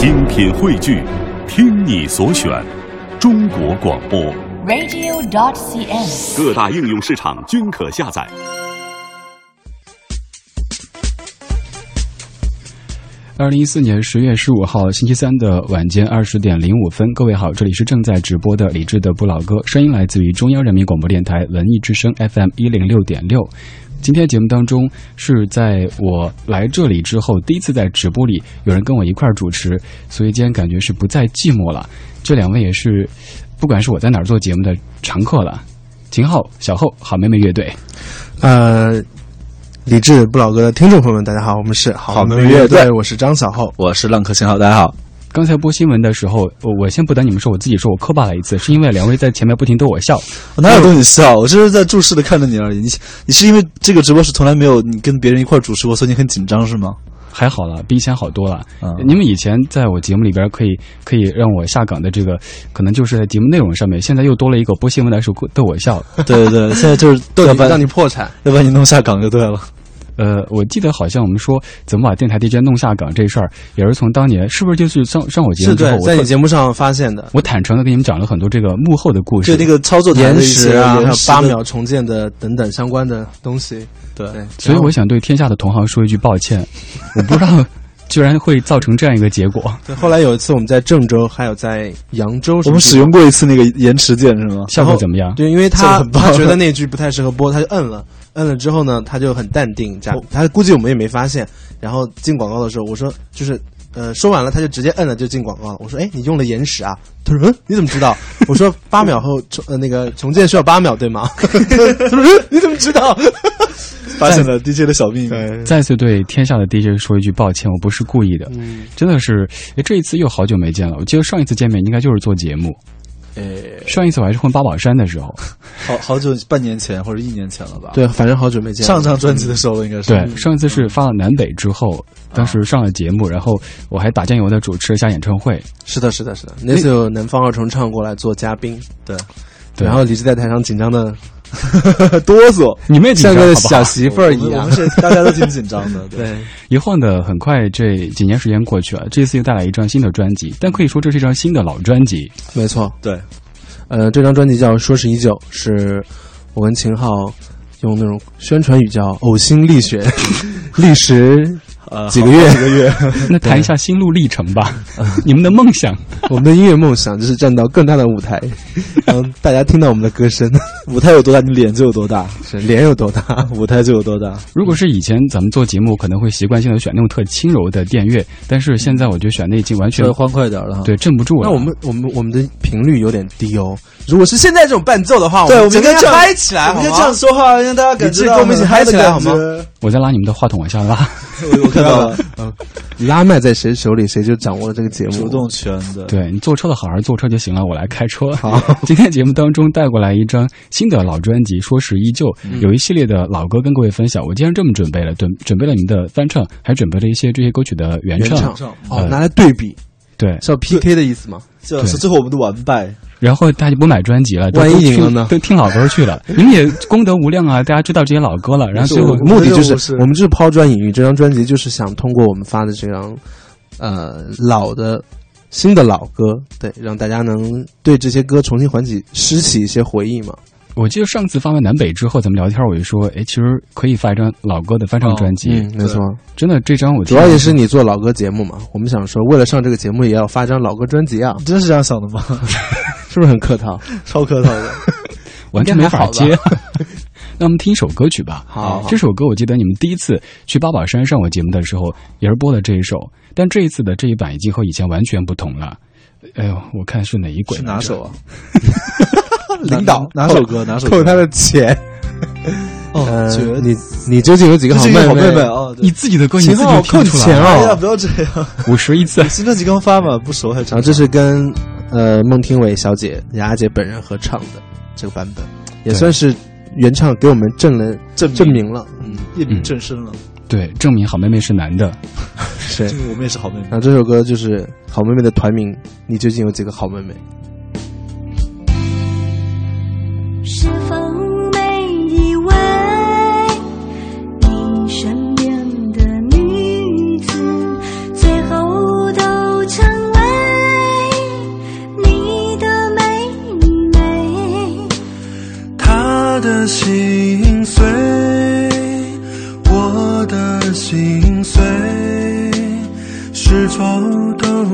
精品汇聚，听你所选，中国广播。radio.dot.cn，。各大应用市场均可下载。二零一四年十月十五号星期三的晚间二十点零五分，各位好，这里是正在直播的李志的不老歌，声音来自于中央人民广播电台文艺之声 FM 一零六点六。今天节目当中是在我来这里之后第一次在直播里有人跟我一块儿主持，所以今天感觉是不再寂寞了。这两位也是，不管是我在哪儿做节目的常客了。秦昊、小厚、好妹妹乐队，呃，李志不老哥的听众朋友们，大家好，我们是好妹妹乐队，我是张小厚。我是浪客信号，大家好。刚才播新闻的时候，我我先不等你们说，我自己说我磕巴了一次，是因为两位在前面不停逗我笑。我哪有逗你笑？我就是在注视的看着你而已。你你是因为这个直播是从来没有你跟别人一块主持过，所以你很紧张是吗？还好了，比以前好多了。嗯你们以前在我节目里边可以可以让我下岗的这个，可能就是在节目内容上面，现在又多了一个播新闻的时候逗我笑。对对对，现在就是要把逗你让你破产，要把你弄下岗就对了。呃，我记得好像我们说怎么把电台 DJ 弄下岗这事儿，也是从当年是不是就是上上我节，，目之后我在你节目上发现的。我坦诚的跟你们讲了很多这个幕后的故事。就那个操作台延时啊，还有八秒重建的等等相关的东西。对对，所以我想对天下的同行说一句抱歉，我不知道居然会造成这样一个结果。对后来有一次我们在郑州，还有在扬州，我们使用过一次那个延迟键是吗？效果怎么样？对，因为他 他觉得那句不太适合播，他就摁了，摁了之后呢，他就很淡定，这样他估计我们也没发现。然后进广告的时候，我说就是呃说完了，他就直接摁了就进广告了。我说哎，你用了延时啊？他说嗯，你怎么知道？我说八秒后重呃那个重建需要八秒对吗？他说嗯，你怎么知道？发现了 DJ 的小秘密。再次对天下的 DJ 说一句抱歉，我不是故意的，嗯，真的是，哎这一次又好久没见了。我记得上一次见面应该就是做节目，呃，上一次我还是混八宝山的时候，好好久，半年前或者一年前了吧？，对，反正好久没见了。上张专辑的时候了，应该是。对，上一次是发了南北之后，当时上了节目，然后我还打酱油的主持了一下演唱会，是的，是的，是的。那次有南方二重唱过来做嘉宾，对，对然后李志在台上紧张的 哆嗦，你们也紧张像个小媳妇儿一样我们。是大家都挺紧张的。对，对，一晃的很快，这几年时间过去了，这次又带来一张新的专辑，但可以说这是一张新的老专辑。没错。对，呃，这张专辑叫《说是依旧》，是我跟秦昊用那种宣传语叫“呕心沥血”，历时呃，几个月好几个月。那谈一下心路历程吧，你们的梦想。我们的音乐梦想就是站到更大的舞台，让大家听到我们的歌声，舞台有多大，你脸就有多大；是脸有多大。舞台就有多大。如果是以前咱们做节目，可能会习惯性的选那种特轻柔的电乐，但是现在我觉得选那已经完全稍微欢快点了。对镇不住了。那我们我们我们的频率有点低哦。如果是现在这种伴奏的话，对，我们应该嗨起来，我们应该这样说话，让大家感觉跟我们一起嗨起来好吗？我在拉你们的话筒往下拉。我我看到了，嗯拉麦在谁手里，谁就掌握了这个节目。主动权的。对你坐车的好好坐车就行了，我来开车。好，今天节目当中带过来一张新的老专辑，说是依旧，嗯有一系列的老歌跟各位分享。我既然这么准备了，准准备了你们的翻唱，还准备了一些这些歌曲的原原唱。唱哦，拿来对比对，是要 PK 的意思吗？这是最后我们的完败。然后大家不买专辑了，都万一赢了呢都听老歌去了。你们也功德无量啊，大家知道这些老歌了，然后最后目的就是是我们就是抛砖引玉，这张专辑就是想通过我们发的这张呃老的新的老歌，对，让大家能对这些歌重新唤起拾起一些回忆嘛。我记得上次发完南北之后，咱们聊天，我就说，哎，其实可以发一张老歌的翻唱专辑。嗯，没错，真的，这张我主要也是你做老歌节目嘛，我们想说，为了上这个节目，也要发张老歌专辑啊，你真是这样想的吗？是不是很客套？超客套的。完全没法接。那我们听一首歌曲吧。好这首歌我记得你们第一次去八宝山上我节目的时候，也是播的这一首，但这一次的这一版已经和以前完全不同了。哎呦，我看是哪一轨？是哪首？啊？领导哪哪首歌？哪首歌？扣他的钱。哦，呃，你你究竟有几个好妹这是一个好妹妹？啊！你自己的歌你自己扣你钱了，哎呀，哦。不要这样！五十一次。新专辑刚发嘛，不熟还真。然后这是跟呃孟庭苇小姐、雅雅姐本人合唱的这个版本，也算是原唱给我们证了证证明了。嗯，一鸣震身了。对，证明好妹妹是男的。是这。个我们也是好妹妹然。后这首歌就是好妹妹的团名，你究竟有几个好妹妹？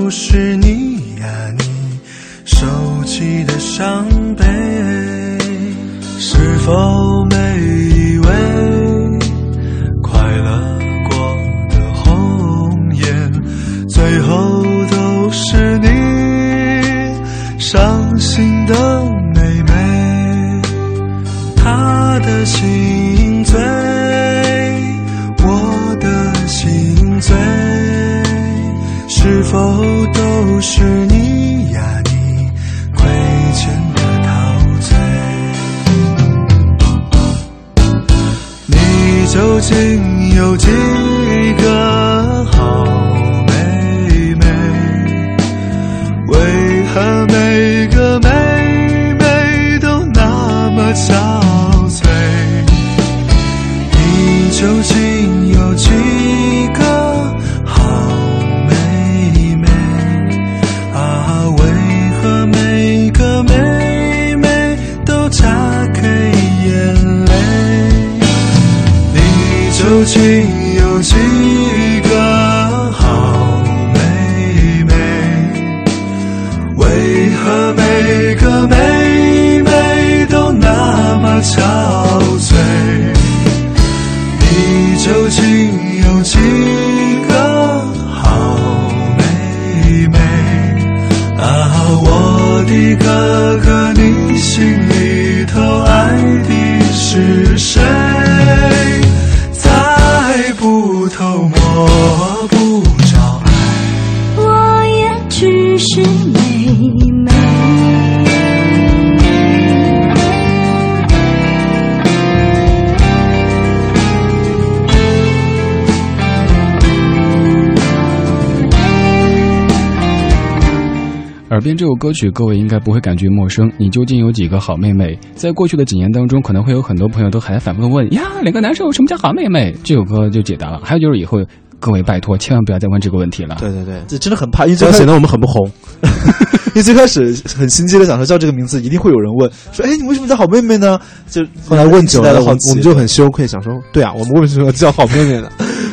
都是你呀、你收起的伤悲？是否每一位快乐过的红颜，最后都是你伤心的妹妹？她的心醉，我的心醉，是否都是你呀？你亏欠的陶醉，你究竟有几边这首歌曲，各位应该不会感觉陌生。你究竟有几个好妹妹？在过去的几年当中，可能会有很多朋友都还反复的问呀，两个男生有什么叫好妹妹？这首歌就解答了。还有就是以后各位拜托，千万不要再问这个问题了。对对对，这真的很怕，因为这样显得我们很不红。因为最开始很心机的想说叫这个名字，一定会有人问说：“哎，你为什么叫好妹妹呢？”就后来问久了，我们就很羞愧，想说，对啊，我们为什么要叫好妹妹呢？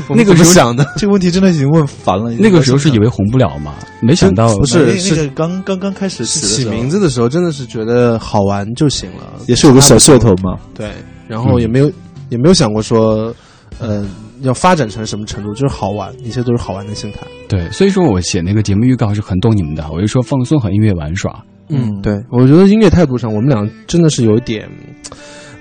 那个时候想的？这个问题真的已经问烦了。那个时候是以为红不了嘛，没想到不是那个刚刚刚开始起名字的时候，真的是觉得好玩就行了，也是有个小噱头嘛。对，然后也没有、也没有想过说，呃，要发展成什么程度，就是好玩，一切都是好玩的心态。对，所以说我写那个节目预告是很懂你们的，我就说放松和音乐玩耍。嗯对，我觉得音乐态度上，我们俩真的是有一点，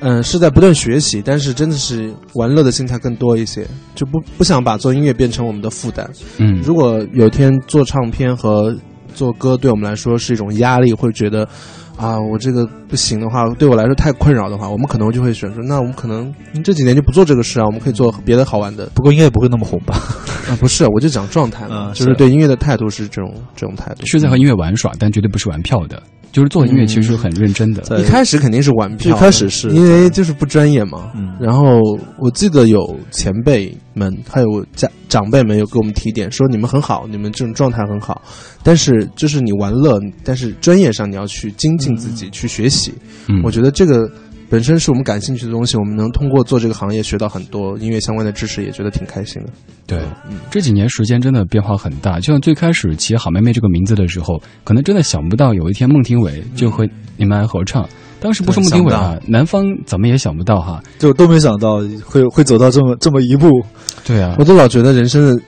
嗯、是在不断学习，但是真的是玩乐的心态更多一些，就不不想把做音乐变成我们的负担。嗯，如果有一天做唱片和做歌对我们来说是一种压力，会觉得啊，我这个不行的话，对我来说太困扰的话，我们可能就会选说，那我们可能这几年就不做这个事啊，我们可以做别的好玩的。不过应该也不会那么红吧？啊，不是，我就讲状态嘛，嗯就是是对音乐的态度是这种这种态度。是在和音乐玩耍，但绝对不是玩票的。就是做音乐其实很认真的。在一开始肯定是玩一开始是因为就是不专业嘛。嗯然后我记得有前辈们还有家长辈们有给我们提点，说你们很好，你们这种状态很好，但是就是你玩乐，但是专业上你要去精进自己，去学习。嗯，我觉得这个本身是我们感兴趣的东西，我们能通过做这个行业学到很多音乐相关的知识，也觉得挺开心的。对，这几年时间真的变化很大。就像最开始起“好妹妹”这个名字的时候，可能真的想不到有一天孟庭苇就和你们来合唱。当时不是孟庭苇啊，南方怎么也想不到哈。就都没想到会会走到这么这么一步，对啊我，都老觉得人生的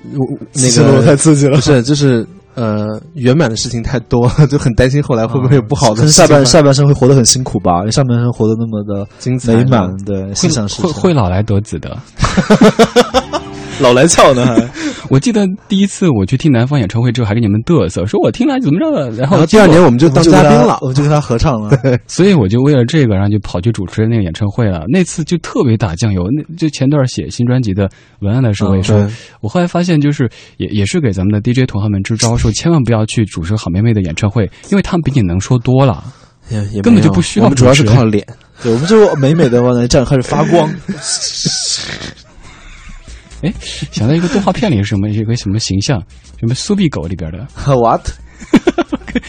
那个太刺激了不。是就是。呃，圆满的事情太多了，就很担心后来会不会有不好的。下半下半生会活得很辛苦吧？因为上半生活得那么的精彩对，心想事成。会会老来得子的。老来俏呢，还 我记得第一次我去听南方演唱会之后，还给你们嘚瑟，说我听了怎么着的，然后第二年我们就当嘉宾了我。们就跟他合唱了。所以我就为了这个，然后就跑去主持那个演唱会了。那次就特别打酱油。那就前段写新专辑的文案的时候，我也说，对我后来发现，就是也也是给咱们的 DJ 同行们支招，说千万不要去主持好妹妹的演唱会，因为他们比你能说多了。也也根本就不需要我们主要是靠脸。对，我们就美美的往那站，开始发光。哎，想到一个动画片里是什么，一个什么形象，什么苏比狗里边的，What？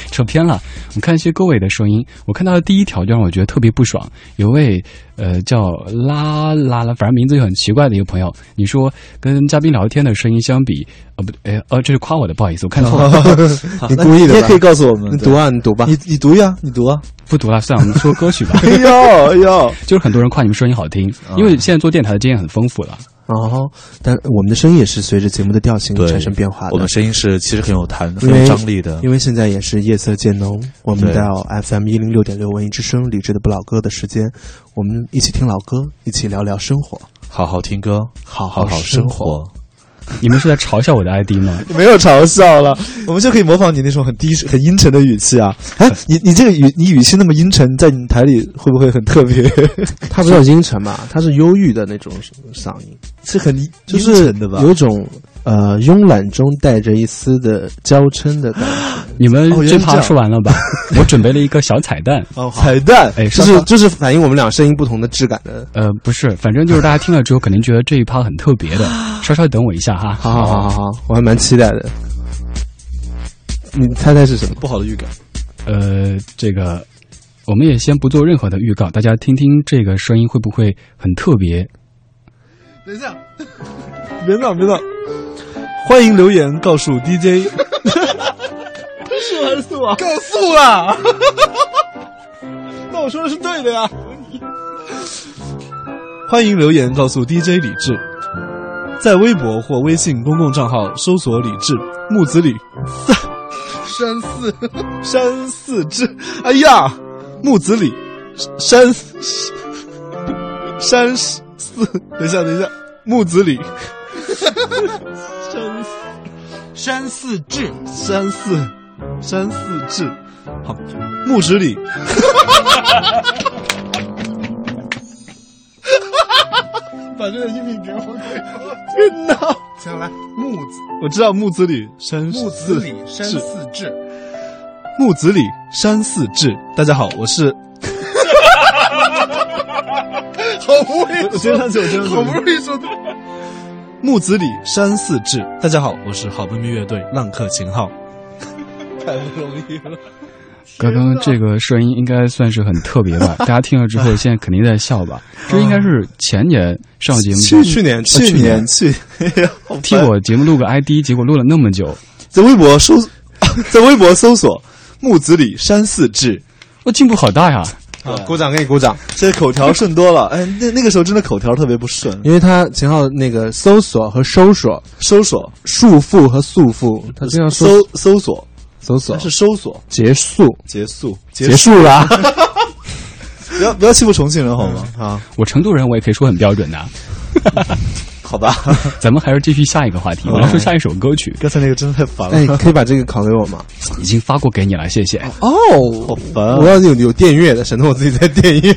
扯偏了。你看一些各位的声音，我看到的第一条就让我觉得特别不爽。有位呃叫拉拉拉，反正名字就很奇怪的一个朋友，你说跟嘉宾聊天的声音相比，呃不，哎呃这是夸我的，不好意思，我看错了，你故意的吧你也可以告诉我们，你读啊，你读吧。你你读呀，你读啊。不读了，算了，我们说歌曲吧。哎 呦哎呦，就是很多人夸你们声音好听，因为现在做电台的经验很丰富了。哦，但我们的声音也是随着节目的调性产生变化的。我们声音是其实很有弹、很有张力的。因为现在也是夜色渐浓，我们到 FM 一零六点六文艺之声理智的不老歌的时间，我们一起听老歌，一起聊聊生活，好好听歌，好好好生生活。你们是在嘲笑我的 ID 吗？没有嘲笑了，我们就可以模仿你那种很低、很阴沉的语气啊！哎，你你这个语，你语气那么阴沉，在你台里会不会很特别？它不叫 阴沉嘛，它是忧郁的那种嗓音，是很就阴是沉的吧？有一种呃慵懒中带着一丝的娇嗔的感觉。你们这趴说完了吧？我准备了一个小彩蛋。哦，彩蛋，哎，就稍稍是就是反映我们俩声音不同的质感的。呃，不是，反正就是大家听了之后肯定觉得这一趴很特别的。稍稍等我一下哈。好好好好好，我还蛮期待的。你猜猜是什么？不好的预感。呃，这个我们也先不做任何的预告，大家听听这个声音会不会很特别？等一下，别闹别闹，欢迎留言告诉 DJ。是还是素啊？告诉啊！那我说的是对的呀。欢迎留言告诉 DJ 李志，在微博或微信公共账号搜索“李志木子李山寺山寺志”。哎呀，木子李山山寺。等一下，等一下，木子李 山山寺志，山寺山寺志，好，木子李。把这个音频给我，天哪！行来木子我知道木子李山木子李山是寺志，木子李山寺志。大家好，我是。好不容易，好不容易说的。木子李山寺志，大家好，我是好闺蜜乐队浪客秦昊。太不容易了。刚刚这个声音应该算是很特别吧？大家听了之后，现在肯定在笑吧？这应该是前年上节目去去年去年去，替我节目录个 ID，结果录了那么久，在微博搜，在微博搜索木子李山寺志，我进步好大呀！好，鼓掌给你鼓掌，这口条顺多了。哎，那那个时候真的口条特别不顺，因为他秦昊那个搜索和搜索、搜索。束缚和束缚，他经常说搜搜索。搜索。是搜索。结束。结束结束。了。不要不要欺负重庆人好吗？啊，我成都人，我也可以说很标准的。好吧，咱们还是继续下一个话题，我要说下一首歌曲，刚才那个真的太烦了，哎，可以把这个拷给我吗？已经发过给你了，谢谢。哦，好烦啊我要有有电乐的，省得我自己在电乐。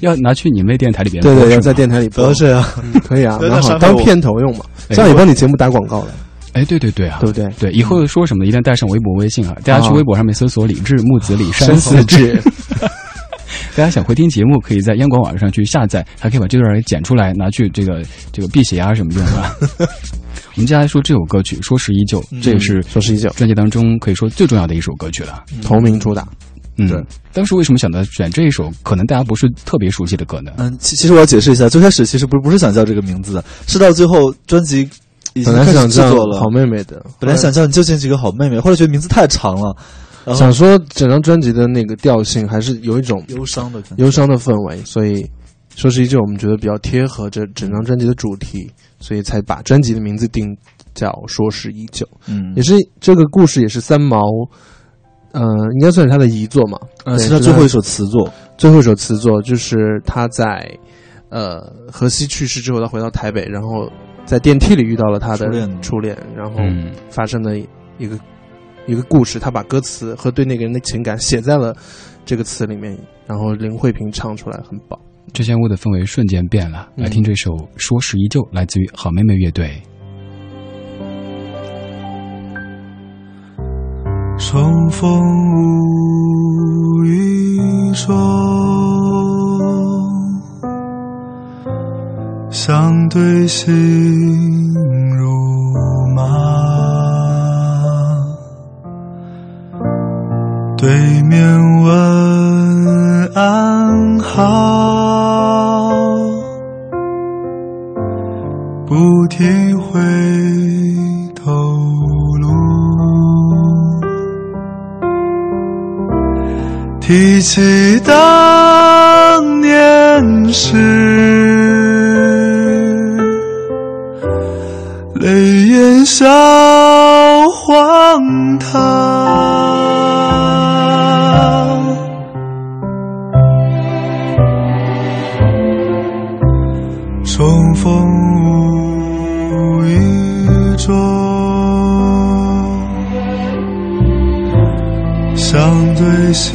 要拿去你们那电台里边对对，要在电台里播不要。这样。嗯可以啊，当片头用嘛，这样也帮你节目打广告了，哎，对对对啊，对不对？对，以后说什么一定带上微博、微信啊！大家去哦微博上面搜索“李志木子李山寺志。大家想回听节目，可以在央广网上去下载，还可以把这段给剪出来，拿去这个这个辟邪啊什么用啊。我们接下来说这首歌曲《说是依旧》，这也是说是依旧专辑当中可以说最重要的一首歌曲了。同名主打，嗯，对。当时为什么想到选这一首可能大家不是特别熟悉的歌呢？嗯，其其实我要解释一下，最开始其实不不是想叫这个名字的，是到最后专辑已经本来是开始想叫制作了，好妹妹的，本来想叫你就见几个好妹妹，后来觉得名字太长了，想说整张专辑的那个调性还是有一种忧伤的。忧伤的氛围，所以说是依旧我们觉得比较贴合这整张专辑的主题，所以才把专辑的名字定叫《说是依旧》，嗯。也是这个故事也是三毛，呃，应该算是他的遗作嘛，呃，是他最后一首词作，最后一首词作就是他在呃荷西去世之后，他回到台北，然后在电梯里遇到了他的初恋。初恋，然后嗯，发生的一个一个故事，他把歌词和对那个人的情感写在了这个词里面，然后林慧萍唱出来很棒。这间屋的氛围瞬间变了。嗯来听这首《说是依旧》，来自于好妹妹乐队。重逢无一说，相对心如面问安好，不提回头路，提起当年事，泪眼笑荒唐。说，相对心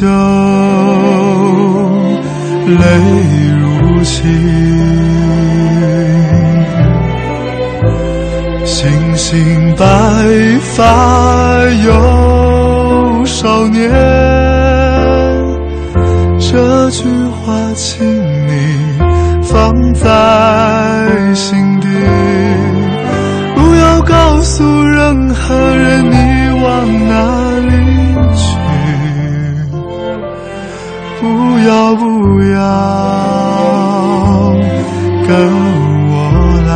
酒。泪如倾，星星白发不要跟我来，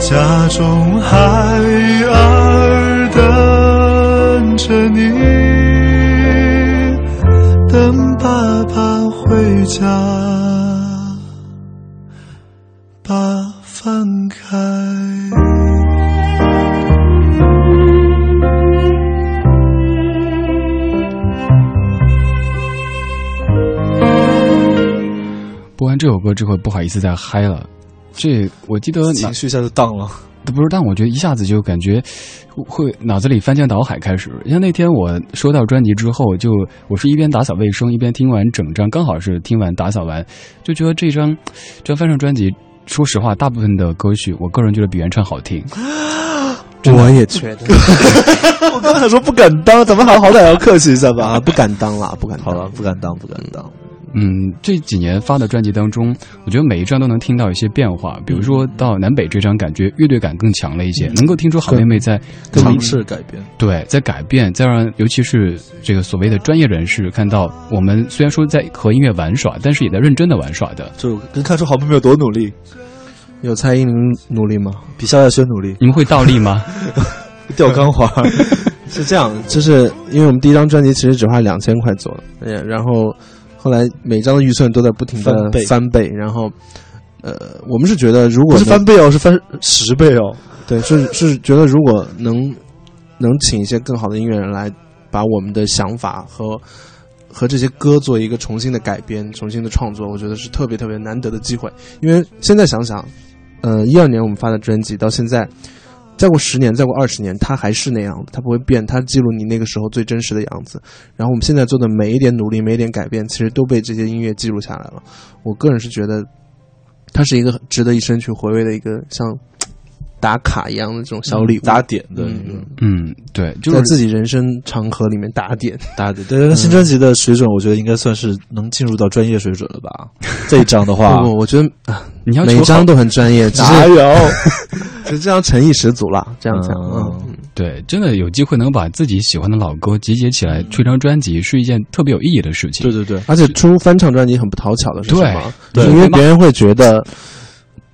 家中孩儿等着你，等爸爸回家，之后，不好意思再嗨了。这我记得哪情绪一下就荡了。不是，但我觉得一下子就感觉会脑子里翻江倒海开始。像那天我收到专辑之后，就我是一边打扫卫生一边听完整张，刚好是听完打扫完，就觉得这张这翻唱专辑，说实话，大部分的歌曲，我个人觉得比原唱好听。我也 觉得 我刚才说不敢当，咱们好好歹要客气一下吧。啊，不敢当啦，不敢当。好了，不敢当，不敢当。嗯，这几年发的专辑当中，我觉得每一张都能听到一些变化。比如说到南北这张，感觉乐队感更强了一些，能够听出好妹妹在尝试改变。对，在改变，再让尤其是这个所谓的专业人士看到，我们虽然说在和音乐玩耍，但是也在认真的玩耍的。就能看出好妹妹有多努力。有蔡依林努力吗？比萧亚轩努力。你们会倒立吗？吊钢花 是这样，就是因为我们第一张专辑其实只花两千块做的，然后后来每张的预算都在不停的翻倍翻倍，然后呃，我们是觉得如果不是翻倍哦，是翻十倍哦。对，是是觉得如果能能请一些更好的音乐人来把我们的想法和和这些歌做一个重新的改编、重新的创作，我觉得是特别特别难得的机会。因为现在想想，呃，一二年我们发的专辑到现在，再过十年、再过二十年，它还是那样的，它不会变，它记录你那个时候最真实的样子。然后我们现在做的每一点努力、每一点改变，其实都被这些音乐记录下来了。我个人是觉得，它是一个值得一生去回味的一个像打卡一样的这种小礼物，打点的嗯对，就是在自己人生长河里面打点。打点。对，那新专辑的水准，我觉得应该算是能进入到专业水准了吧？这一张的话不，不，我觉得啊你要每张都很专业，只是哪有？其实这样诚意十足了。这样讲，嗯，嗯对，真的有机会能把自己喜欢的老歌集结起来出一张专辑，是一件特别有意义的事情。对对对，而且出翻唱专辑很不讨巧的是什么？对是因为别人会觉得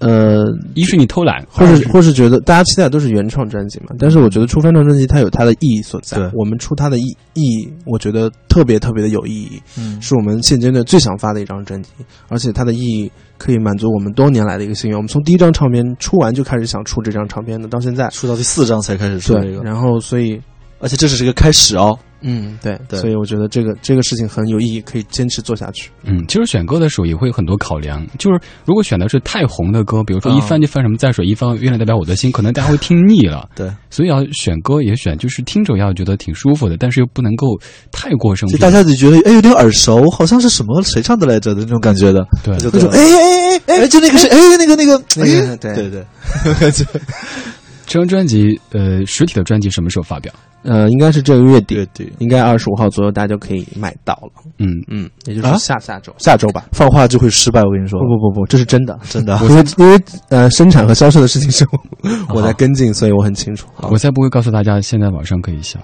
呃，一是你偷懒，或二是或是觉得大家期待都是原创专辑嘛，但是我觉得出翻唱专辑它有它的意义所在。我们出它的意意义，我觉得特别特别的有意义，嗯是我们现阶段最想发的一张专辑，而且它的意义可以满足我们多年来的一个心愿。我们从第一张唱片出完就开始想出这张唱片的，到现在。出到第四张才开始出这，个，然后所以而且这只是一个开始哦。嗯，对，对。所以我觉得这个这个事情很有意义，可以坚持做下去。嗯，其实选歌的时候也会有很多考量，就是如果选的是太红的歌，比如说啊一翻就翻什么在水一方，月亮代表我的心，可能大家会听腻了。对，所以要选歌也选，就是听着要觉得挺舒服的，但是又不能够太过生僻。就大家就觉得哎有点耳熟，好像是什么谁唱的来着的那种感觉的，对。就说哎哎哎哎，就那个谁，哎那个那个，那个哎对对。对，感觉 这张专辑，呃，实体的专辑什么时候发表？呃，应该是这个月底，对对，应该二十五号左右，大家就可以买到了。嗯，嗯，也就是啊下下周，下周吧。放话就会失败，我跟你说不，不不不，这是真的，真的。因为因为呃，生产和销售的事情是我我在跟进，所以我很清楚。我才不会告诉大家，现在网上可以下。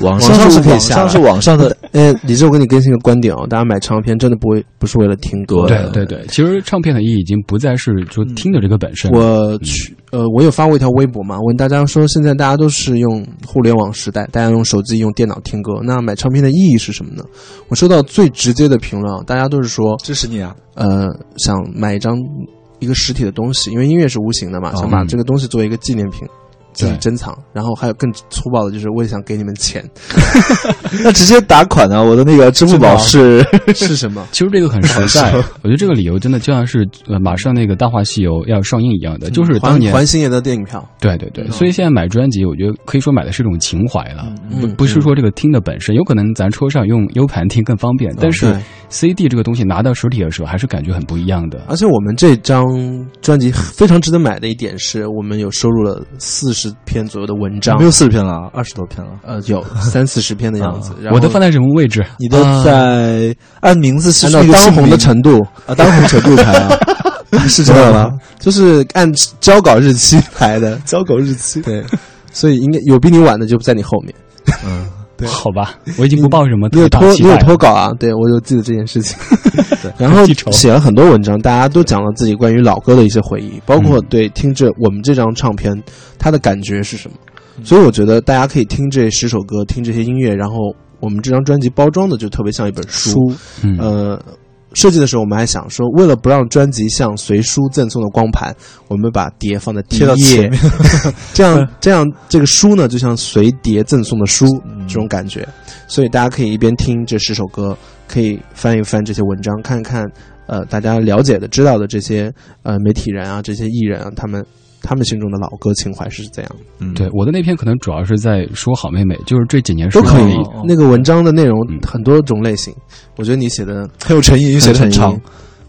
网网上是是可以下的网上是网上的，呃，李志，我跟你更新个观点哦，大家买唱片真的不会不是为了听歌对。对对，其实唱片的意义已经不再是说听的这个本身。我去，呃，我有发过一条微博嘛，问大家说，现在大家都是用互联网时代，大家用手机、用电脑听歌，那买唱片的意义是什么呢？我收到最直接的评论啊，大家都是说，支持你啊，呃，想买一张一个实体的东西，因为音乐是无形的嘛，哦想把这个东西作为一个纪念品。自己珍藏，然后还有更粗暴的，就是我也想给你们钱，那直接打款啊！我的那个支付宝是 是什么？其实这个很实在，我觉得这个理由真的就像是呃，马上那个《大话西游》要上映一样的，就是当还年还星爷的电影票，对对对，所以现在买专辑，我觉得可以说买的是一种情怀了，不嗯不是说这个听的本身，有可能咱车上用 U 盘听更方便，但是对 CD 这个东西拿到实体的时候，还是感觉很不一样的。而且我们这张专辑非常值得买的一点是，我们有收录了四十篇左右的文章没，有四十篇了，二十多篇了。呃，有三四十篇的样子。我的放在什么位置？你的在按名字是按照那当红的程度，啊，当红程度排啊，是这样吗？就是按交稿日期排的，交稿日期。对，所以应该有比你晚的就在你后面。嗯，对好吧，我已经不报什么你有特大拖你有期待了。拖稿啊？对，我有记得这件事情。然后写了很多文章，大家都讲了自己关于老歌的一些回忆，包括嗯对听这我们这张唱片它的感觉是什么。所以我觉得大家可以听这十首歌，听这些音乐，然后我们这张专辑包装的就特别像一本书。嗯，呃，设计的时候我们还想说，为了不让专辑像随书赠送的光盘，我们把碟放在第一贴到前页面，这样这样这个书呢就像随碟赠送的书嗯这种感觉，所以大家可以一边听这十首歌，可以翻一翻这些文章，看看呃大家了解的、知道的这些呃媒体人啊、这些艺人啊，他们他们心中的老歌情怀是怎样？的，嗯。对，我的那篇可能主要是在说好妹妹，就是这几年都可以那个文章的内容嗯。很多种类型，我觉得你写的很有诚意，写的很长。很诚意，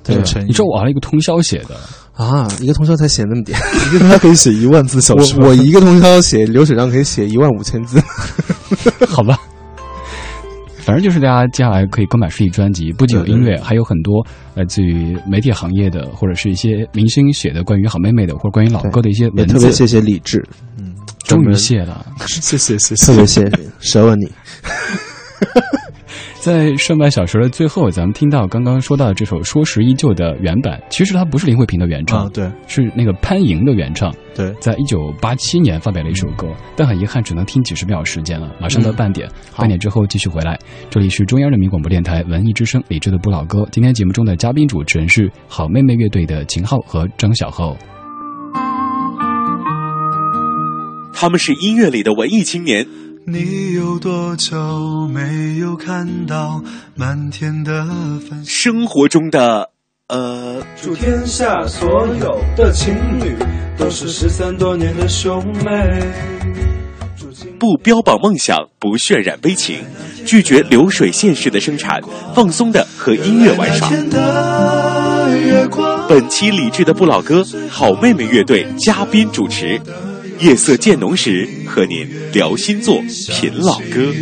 很有诚意。你知道我还有一个通宵写的，啊，一个通宵才写那么点。一个通宵可以写一万字小说，我我一个通宵写流水账可以写一万五千字，好吧。反正就是大家接下来可以购买实体专辑，不仅有音乐，还有很多来自于媒体行业的，或者是一些明星写的关于好妹妹的，或者关于老歌的一些也文字。特别谢谢李志，嗯，终于谢了。谢谢谢谢，特别谢谢 蛇问你，在上半小时的最后，咱们听到刚刚说到的这首《说时依旧》的原版，其实它不是林慧萍的原唱，啊，对是那个潘莹的原唱。对，在一九八七年发表了一首歌，但很遗憾只能听几十秒时间了。马上到半点，半点之后继续回来。这里是中央人民广播电台文艺之声李志的不老歌。今天节目中的嘉宾主持人是好妹妹乐队的秦昊和张小厚。他们是音乐里的文艺青年，你有多久没有看到满天的繁星？生活中的呃，祝天下所有的情侣都是失散多年的兄妹。不标榜梦想，不渲染悲情，拒绝流水线式的生产，放松的和音乐玩耍。的月光，本期理智的不老歌，好妹妹乐队嘉宾主持，夜色渐浓时和您聊星座，品老歌。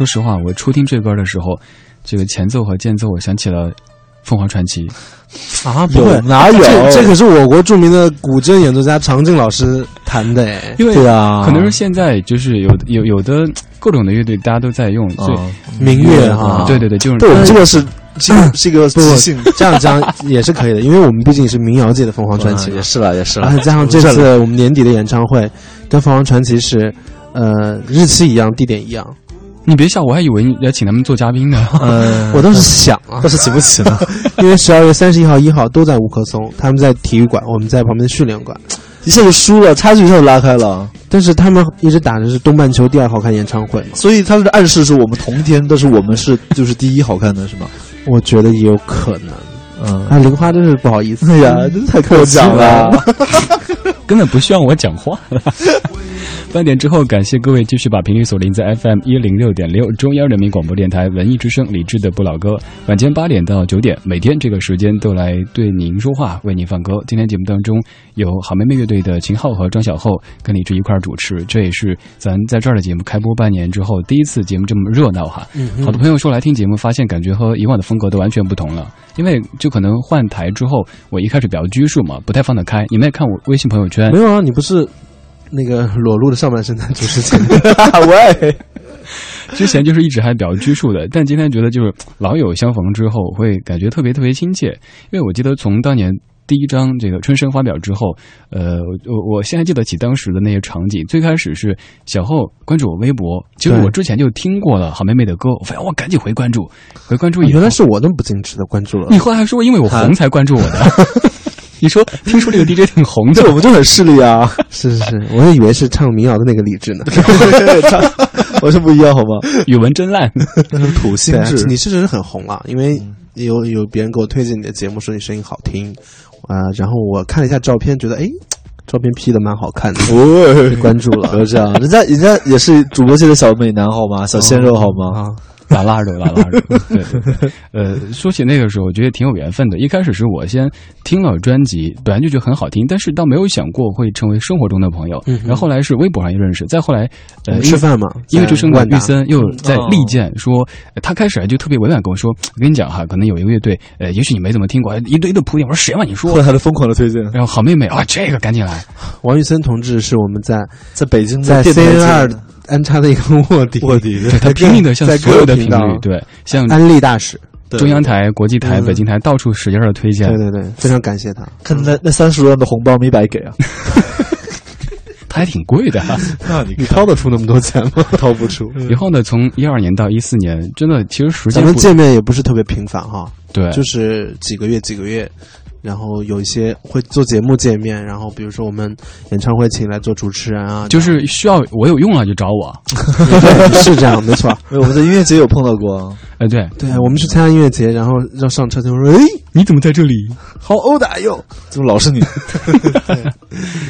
说实话，我初听这歌的时候，这个前奏和间奏，我想起了凤凰传奇。啊，不会，哪有这这可是我国著名的古筝演奏家常静老师弹的哎。因为对啊可能是现在就是有有有的各种的乐队大家都在用，所以、啊民乐哈，对对对，就是对这个是 是是一个即兴，这样讲也是可以的，因为我们毕竟是民谣界的凤凰传奇也。是了，也是了而且。加上这次我们年底的演唱会，跟凤凰传奇是，呃，日期一样，地点一样。你别笑，我还以为你要请他们做嘉宾呢。嗯，我倒是想啊但，是起不起呢？因为十二月三十一号、一号都在五棵松，他们在体育馆，我们在旁边的训练馆。一下就输了，差距一下就拉开了。但是他们一直打的是东半球第二好看演唱会嘛，所以他的暗示是我们同天，但是我们是就是第一好看的是吗？我觉得也有可能。嗯，啊，玲花真是不好意思，哎呀，真是太客气了。根本不需要我讲话了。半点之后，感谢各位继续把频率锁定在 FM 一零六点六中央人民广播电台文艺之声李志的不老歌。晚间八点到九点，每天这个时间都来对您说话，为您放歌。今天节目当中有好妹妹乐队的秦昊和张小厚跟李志一块儿主持，这也是咱在这儿的节目开播半年之后第一次节目这么热闹哈。好多朋友说来听节目，发现感觉和以往的风格都完全不同了，因为就可能换台之后，我一开始比较拘束嘛，不太放得开。你们也看我微信朋友圈没，有啊，你不是那个裸露的上半身在主持节目？喂，之前就是一直还比较拘束的，但今天觉得就是老友相逢之后，会感觉特别特别亲切。因为我记得从当年第一张这个《春生》发表之后，呃，我我现在记得起当时的那些场景。最开始是小后关注我微博，其实我之前就听过了好妹妹的歌，我发现我赶紧回关注，回关注以后，原来是我那么不矜持的关注了你。后来还说因为我红才关注我的。你说听说这个 DJ 挺红的这，我们就很势利啊，是是是，我也以为是唱民谣的那个李志呢。我是不一样好吗？语文真烂。土性质，你确实是很红啊，因为有有别人给我推荐你的节目，说你声音好听，啊、然后我看了一下照片，觉得哎，照片 P 的蛮好看的，哦，关注了不要这样，人家人家也是主播界的小美男好吗？小鲜肉好吗？啊。拉拉肉，拉拉肉。对对对，呃，说起那个时候，我觉得挺有缘分的。一开始是我先听了专辑，本来就觉得很好听，但是倒没有想过会成为生活中的朋友。嗯然后后来是微博上也认识，再后来，呃，吃饭嘛，因为之声的在万达玉森又在力荐说，呃他开始还就特别委婉跟我说：“我跟你讲哈，可能有一个乐队，呃，也许你没怎么听过，一堆的铺垫。”我说：“谁嘛？你说后来？”他的疯狂的推荐，然后好妹妹啊，这个赶紧来。王玉森同志是我们在在北京在电台 CN 界二安插的一个卧底，卧底对。他拼命的向在所有的频率，对，向安利大使。中央台、国际台、嗯北京台到处使劲的推荐。对。对对，非常感谢他。看那那三十万的红包没白给啊！他还挺贵的、那你你掏得出那么多钱吗？掏不出，以后呢，从一二年到一四年，真的其实时间咱们见面也不是特别频繁哈，对，就是几个月几个月，然后有一些会做节目见面，然后比如说我们演唱会请来做主持人啊，就是需要我有用了就找我。对 是这样，没错。我们在音乐节有碰到过，哎，对，对，我们去参加音乐节，然后要上车就说：“哎，你怎么在这里？好欧打哟怎么老是你？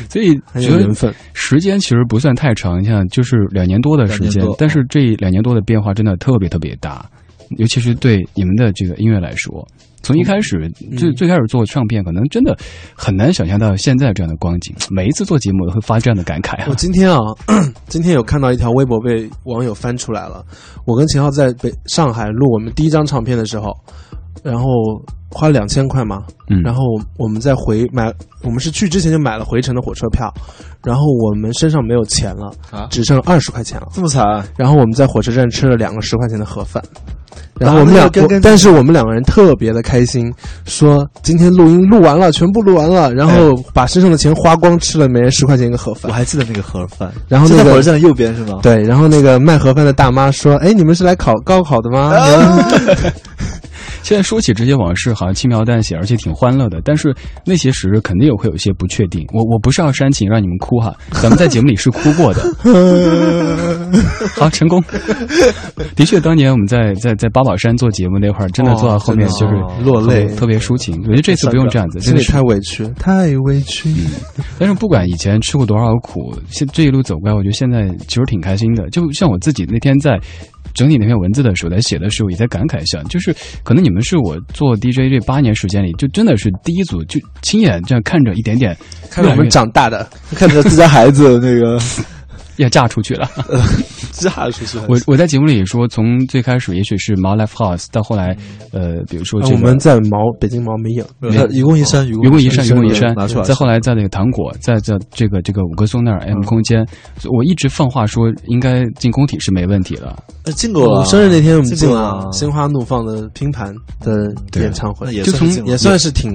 所以！”很觉得有缘分。时间其实不算太长，你像就是两年多的时间但是这两年多的变化真的特别特别大，尤其是对你们的这个音乐来说。从一开始，最最开始做唱片，可能真的很难想象到现在这样的光景。每一次做节目，都会发这样的感慨我啊！今天啊，今天有看到一条微博被网友翻出来了。我跟秦昊在北上海录我们第一张唱片的时候，然后花了两千块嘛，嗯，然后我们在回买，我们是去之前就买了回程的火车票，然后我们身上没有钱了，啊只剩二十块钱了。这么惨？然后我们在火车站吃了两个十块钱的盒饭，然后我们俩但是我们两个人特别的开心，说今天录音录完了，全部录完了，然后把身上的钱花光，吃了每人十块钱一个盒饭。我还记得那个盒饭，然后那个盒在火车站的右边是吗？对，然后那个卖盒饭的大妈说：“哎，你们是来考高考的吗？” 现在说起这些往事，好像轻描淡写，而且挺欢乐的。但是那些时日肯定也会有一些不确定。我我不是要煽情让你们哭哈，咱们在节目里是哭过的。好，成功。的确，当年我们在在在八宝山做节目那会儿，真的做到后面就是落泪，特别抒情。我觉得这次不用这样子，心里太委屈，太委屈。但是不管以前吃过多少苦，现这一路走过来，我觉得现在其实挺开心的。就像我自己那天在。整理那篇文字的时候，在写的时候也在感慨一下，就是可能你们是我做 DJ 这八年时间里，就真的是第一组，就亲眼这样看着一点点，看着我们长大的，看着自家孩子那个。要嫁出去了，嫁出去。我我在节目里也说，从最开始也许是毛 Life House，到后来，呃，比如说我们在毛北京毛没影，愚公移山，愚公移山，愚公移山，拿出来。再后来。在那个糖果，在在这个这个五棵松那儿 M 空间，我一直放话说应该进工体是没问题的。进过。了，生日那天我们进了心花怒放的拼盘的演唱会，也从也算是挺。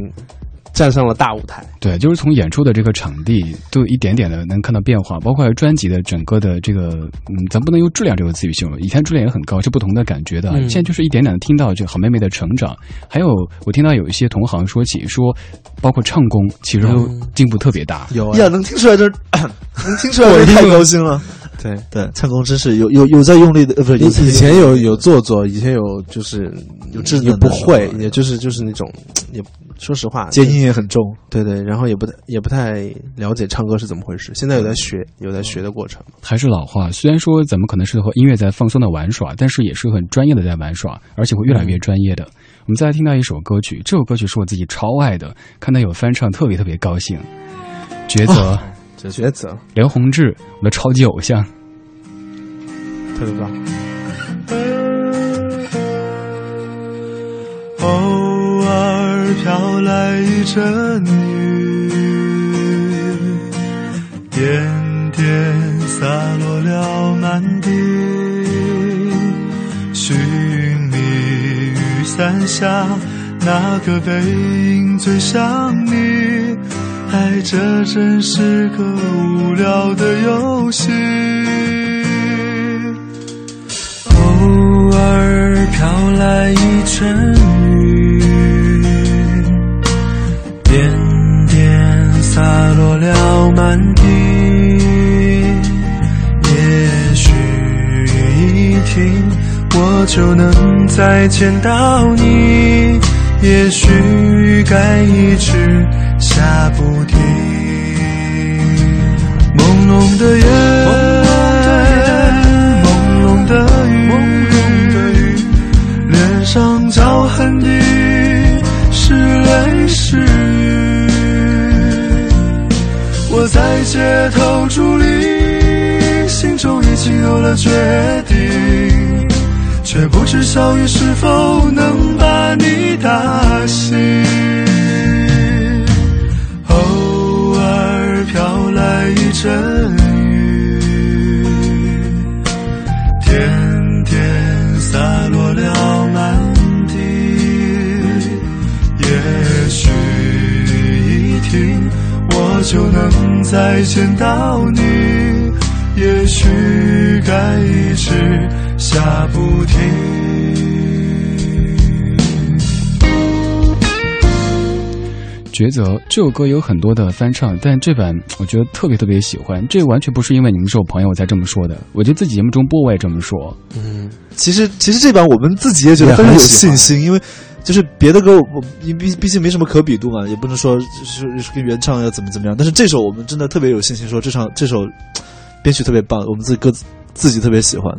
站上了大舞台，对，就是从演出的这个场地都一点点的能看到变化，包括专辑的整个的这个，嗯，咱不能用质量这个词语形容，以前质量也很高，是不同的感觉的。现在就是一点点的听到这好妹妹的成长，还有我听到有一些同行说起说，包括唱功其实都进步特别大。有呀，能听出来就是，能听出来我太高兴了。对对，唱功真是有有有在用力的，呃，不是以前有有做作，以前有就是有智也不会，也就是就是那种也。说实话，接音也很重，对对，然后也不太也不太了解唱歌是怎么回事。现在有在学，有在学的过程。还是老话，虽然说咱们可能是和音乐在放松的玩耍，但是也是很专业的在玩耍，而且会越来越专业的。我们再来听到一首歌曲，这首歌曲是我自己超爱的，看到有翻唱，特别特别高兴。抉择，抉择，刘宏志，我的超级偶像，特别棒。偶尔飘来一阵雨，点点洒落了满地。寻觅雨伞下那个背影最像你，爱这真是个无聊的游戏。偶尔飘来一阵雨。点点洒落了满地，也许雨一停，我就能再见到你。也许该一直下不停。朦胧的夜，朦胧的雨，朦胧的雨脸上骄痕的是泪是雨。我在街头伫立，心中已经有了决定，却不知小雨是否能把你打醒。阵雨，点点洒落了满地，也许一停，我就能。再见到你，也许该一直下不停。抉择这首歌有很多的翻唱，但这版我觉得特别特别喜欢。这完全不是因为你们是我朋友我才这么说的，我觉得自己节目中播我也这么说。嗯，其实其实这版我们自己也觉得非常有信心，因为。就是别的歌，我毕毕毕竟没什么可比度嘛，也不能说是跟原唱要怎么怎么样。但是这首我们真的特别有信心，说这场这首编曲特别棒，我们自己歌自己特别喜欢。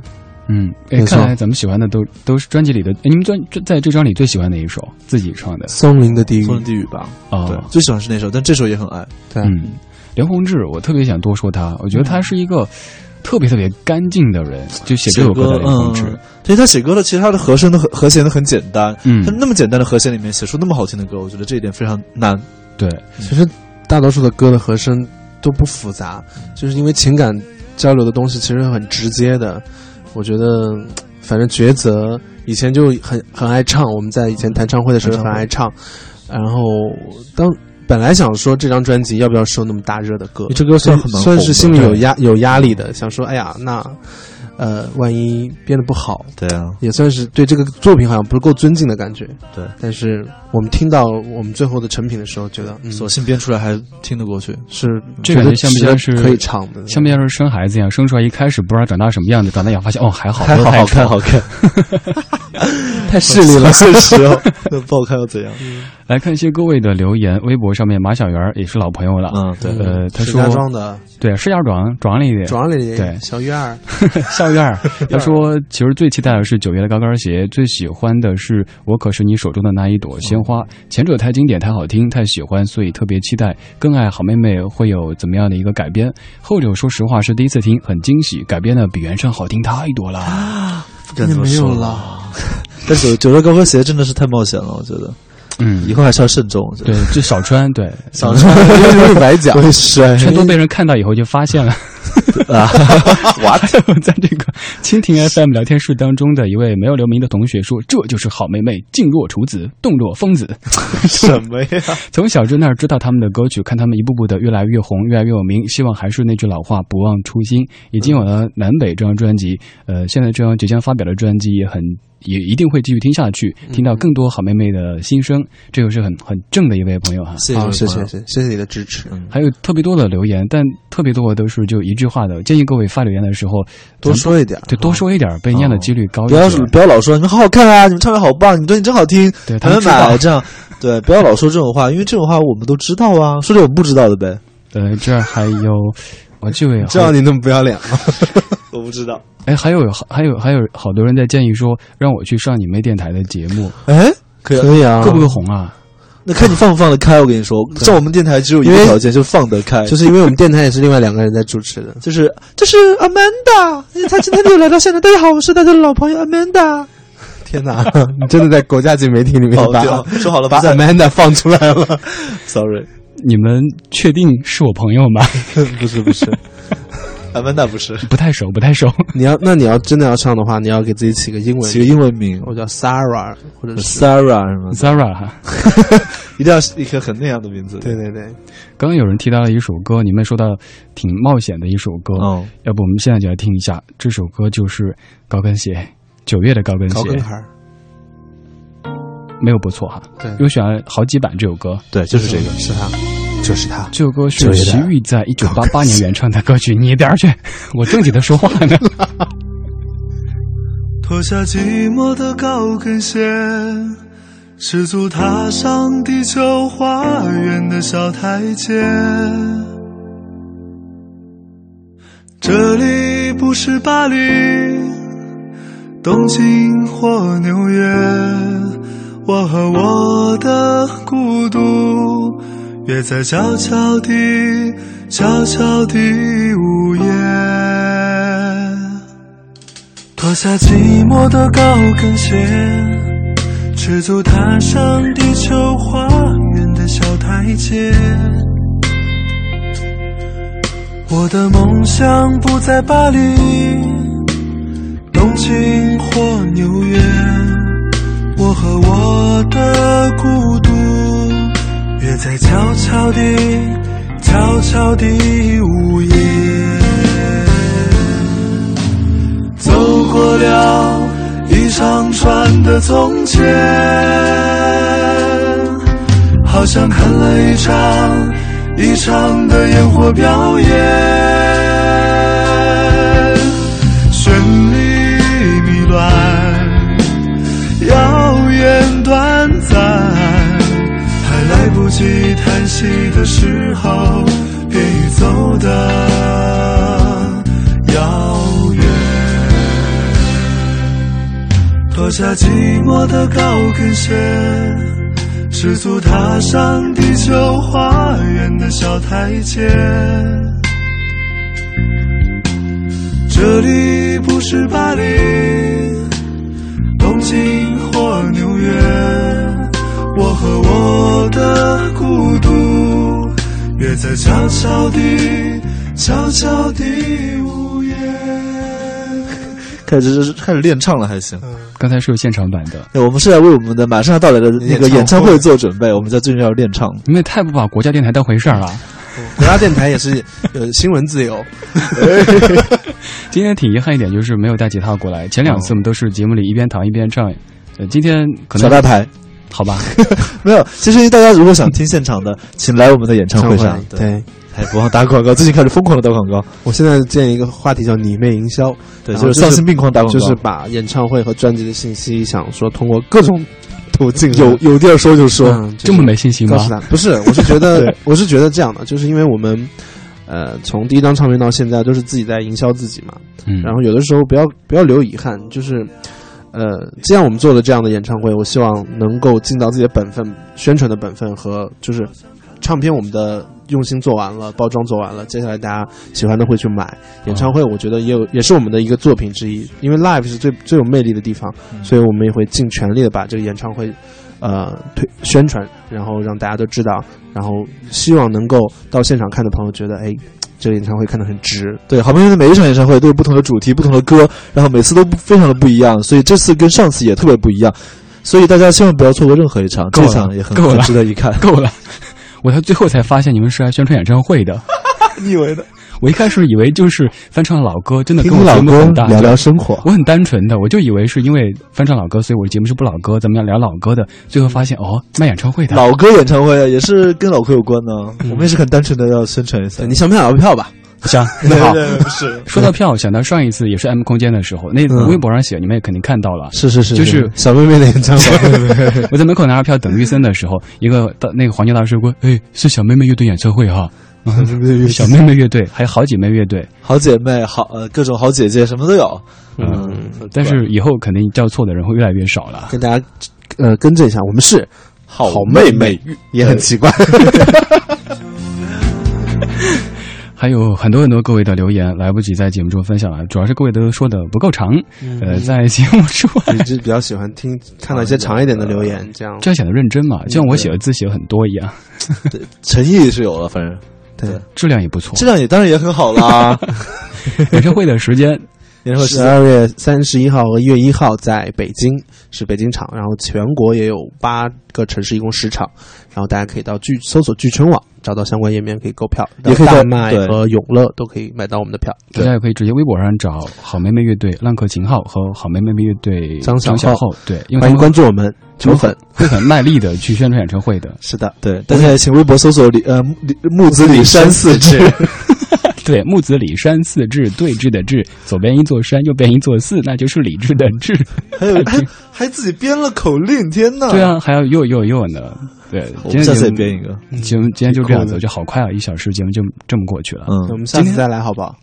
嗯，哎，看来咱们喜欢的都都是专辑里的。哎，你们专在这张里最喜欢哪一首？自己唱的《松林的地狱》。松林低语吧。啊，对，最喜欢是那首，但这首也很爱。对，嗯，刘宏志，我特别想多说他，我觉得他是一个。特别特别干净的人，就写这首歌的同志。其实他写歌的，其实他的和声的和和弦都很简单。嗯，他那么简单的和弦里面写出那么好听的歌，我觉得这一点非常难。对，其实大多数的歌的和声都不复杂，就是因为情感交流的东西其实很直接的。我觉得，反正抉择以前就很很爱唱，我们在以前弹唱会的时候很爱唱。然后当。本来想说这张专辑要不要收那么大热的歌，这歌算算是心里有压有压力的，想说哎呀，那呃，万一编的不好，对啊，也算是对这个作品好像不是够尊敬的感觉。对，但是我们听到我们最后的成品的时候，觉得嗯，索性编出来还听得过去。是这感觉像不像是可以唱的？像不像是生孩子一样，生出来一开始不知道长大什么样子，长大以后发现哦还好，还好好看好看，太势利了，确实哦，不好看又怎样？来看一些各位的留言，微博上面马小圆也是老朋友了，嗯，对，呃，他说石家庄的，对，石家庄庄里。的，庄里的，对，小院儿，小院儿，他说其实最期待的是九月的高跟鞋，最喜欢的是我可是你手中的那一朵鲜花，前者太经典太好听太喜欢，所以特别期待，更爱好妹妹会有怎么样的一个改编，后者说实话是第一次听，很惊喜，改编的比原唱好听太多了，不敢这么没有说了。但九九月高跟鞋真的是太冒险了，我觉得。嗯，以后还是要慎重。对，就少穿，对，少穿，因为崴脚，会摔，穿多被人看到以后就发现了。啊，哇！在这个蜻蜓 FM 聊天室当中的一位没有留名的同学说：“这就是好妹妹，静若处子，动若疯子。”什么呀？从小就那儿知道他们的歌曲，看他们一步步的越来越红，越来越有名。希望还是那句老话，不忘初心。已经有了《南北》这张专辑，呃，现在这张即将发表的专辑也很。也一定会继续听下去，听到更多好妹妹的心声，这个是很很正的一位朋友哈。谢谢谢谢谢谢谢你的支持。还有特别多的留言，但特别多的都是就一句话的，建议各位发留言的时候多说一点，对，多说一点，被念的几率高一点。不要不要老说你们好好看啊，你们唱歌好棒，你们专辑真好听，对，他们买这样，对，不要老说这种话，因为这种话我们都知道啊，说点我们不知道的呗。对，这还有我 这位，知道你那么不要脸吗？我不知道。哎，还有还有还有好多人在建议说让我去上你们电台的节目。哎，可以可以啊，够不够红啊？那看你放不放得开。我跟你说，像我们电台只有一个条件，就是放得开。就是因为我们电台也是另外两个人在主持的，就是就是 Amanda，他今天又来到现场。大家好，我是大家的老朋友 Amanda。天哪，你真的在国家级媒体里面把说好了把 Amanda 放出来了？Sorry，你们确定是我朋友吗？不是不是。Amanda 不是，不太熟，不太熟。你要，那你要真的要唱的话，你要给自己起个英文，起个英文名，我叫 Sarah 或者 Sarah 什么？Sarah 哈，一定要一个很那样的名字。对对对。刚刚有人提到了一首歌，你们说到挺冒险的一首歌，嗯，要不我们现在就来听一下这首歌，就是高跟鞋，九月的高跟鞋。高跟孩。没有不错哈，对，因为选了好几版这首歌，对，就是这个，是他。就是他，这首歌是齐豫在一九八八年原创的歌曲。你一边去，我正经的说话呢。脱下寂寞的高跟鞋，赤足踏上地球花园的小台阶。这里不是巴黎、东京或纽约，我和我的孤独。别在悄悄地、悄悄地午夜，脱下寂寞的高跟鞋，赤足踏上地球花园的小台阶。我的梦想不在巴黎、东京或纽约，我和我的孤独。在悄悄地、悄悄地午夜，走过了一长串的从前，好像看了一场一场的烟火表演，叹息的时候，便已走得遥远。脱下寂寞的高跟鞋，赤足踏上地球花园的小台阶。这里不是巴黎、东京或纽约。我和我的孤独，约在悄悄地、悄悄地午夜。开始开始练唱了，还行。刚才是有现场版的。对，我们是在为我们的马上要到来的那个演唱会做准备。我们在最近要练唱。你们也太不把国家电台当回事儿了。国家电台也是有新闻自由。今天挺遗憾一点，就是没有带吉他过来。前两次我们都是节目里一边弹一边唱，呃，今天可能小大牌，好吧？没有。其实大家如果想听现场的，请来我们的演唱会上。对，还不忘打广告，最近开始疯狂的打广告。我现在建一个话题叫“你妹营销”，对，就是丧心病狂打广告，就是把演唱会和专辑的信息，想说通过各种 途径，有有地儿说就说，嗯这么没信心吗？告诉他，不是，我是觉得，我是觉得这样的，就是因为我们。呃，从第一张唱片到现在，都是自己在营销自己嘛。嗯，然后有的时候不要不要留遗憾，就是，呃，既然我们做了这样的演唱会，我希望能够尽到自己的本分，宣传的本分和就是，唱片我们的用心做完了，包装做完了，接下来大家喜欢的会去买。演唱会我觉得也有也是我们的一个作品之一，因为 live 是最最有魅力的地方，所以我们也会尽全力的把这个演唱会。呃，推宣传，然后让大家都知道，然后希望能够到现场看的朋友觉得，哎，这个演唱会看得很值。对，好朋友的每一场演唱会都有不同的主题、不同的歌，然后每次都非常的不一样，所以这次跟上次也特别不一样，所以大家千万不要错过任何一场，这场也很值得一看。够了，我到最后才发现你们是来宣传演唱会的，你以为的？我一开始以为就是翻唱老歌，真的跟我老歌聊聊生活。我很单纯的，我就以为是因为翻唱老歌，所以我的节目是不老歌，咱们要聊老歌的。最后发现哦，卖演唱会的老歌演唱会也是跟老歌有关呢。我们也是很单纯的要宣传一下。你想不想要票吧？想。那好，是说到票，想到上一次也是 M 空间的时候，那微博上写，你们也肯定看到了。是是是，就是小妹妹的演唱会。我在门口拿着票等玉森的时候，一个大那个黄牛大叔说：“哎，是小妹妹乐队演唱会哈。” 小妹妹乐队，还有好姐妹乐队，好姐妹，好呃各种好姐姐，什么都有。嗯，但是以后肯定叫错的人会越来越少了。跟大家呃更正一下，我们是好妹妹，也很奇怪。还有很多很多各位的留言来不及在节目中分享了，主要是各位都说的不够长。呃，在节目中，一直比较喜欢听看到一些长一点的留言，这样这样显得认真嘛，就像我写的字写很多一样。诚意是有了，反正。对，质量也不错，质量也当然也很好啦。演唱会的时间，演唱会十二月三十一号和一月一号在北京是北京场，然后全国也有八个城市，一共十场，然后大家可以到剧搜索剧圈网找到相关页面可以购票，也可以大麦和永乐都可以买到我们的票。大家也可以直接微博上找好妹妹乐队浪客秦昊和好妹妹乐队张小浩，对，欢迎关注我们。球粉会很卖力的去宣传演唱会的，是的，对，大家也请微博搜索李呃木子李山四志，对，木子李山四志对峙的峙，左边一座山，右边一座寺，那就是李志的志。还有还还自己编了口令，天呐！对啊，还要又又又呢，对，今天下次也编一个，节目今天就这样子，就好快啊，一小时节目就这么过去了。嗯，我们下次再来好不好？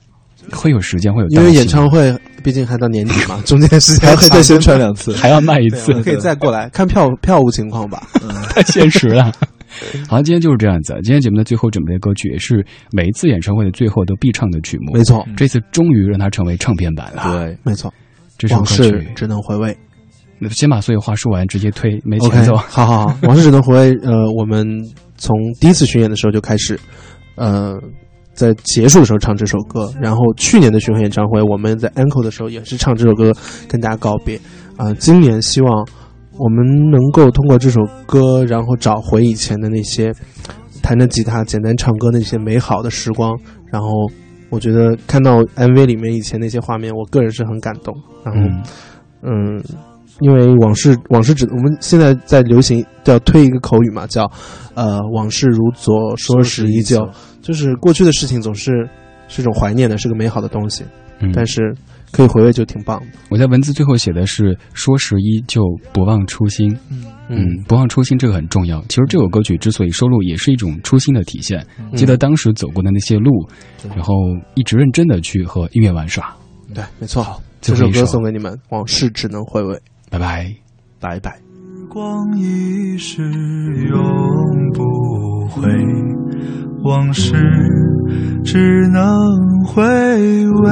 会有时间，会有因为演唱会毕竟还到年底嘛，中间时间还可以再宣传两次，还要卖一次，可以再过来看票票务情况吧。太现实了。好，今天就是这样子。今天节目的最后准备的歌曲，也是每一次演唱会的最后都必唱的曲目。没错，这次终于让它成为唱片版了。对，没错。这首歌曲只能回味。那先把所有话说完，直接推没前奏。好好好，往事只能回味。呃，我们从第一次巡演的时候就开始，呃。在结束的时候唱这首歌，然后去年的巡回演唱会，我们在 Encore 的时候也是唱这首歌跟大家告别。啊，今年希望我们能够通过这首歌，然后找回以前的那些弹着吉他、简单唱歌那些美好的时光。然后我觉得看到 MV 里面以前那些画面，我个人是很感动。然后，嗯，因为往事往事只我们现在在流行叫推一个口语嘛，叫呃往事如昨，说时依旧。就是过去的事情总是是一种怀念的，是个美好的东西，嗯，但是可以回味就挺棒的。我在文字最后写的是“说时一就，不忘初心”。嗯嗯，不忘初心这个很重要。其实这首歌曲之所以收录，也是一种初心的体现。记得当时走过的那些路，然后一直认真的去和音乐玩耍。对，没错。这首歌送给你们，往事只能回味。拜拜，拜拜。时光一逝永不回。往事只能回味，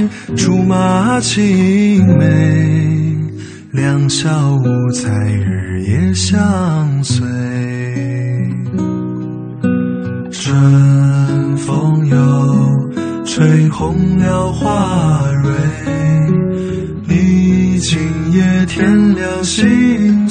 竹马青梅，两小无猜日夜相随。春风又吹红了花蕊，你今夜天亮星。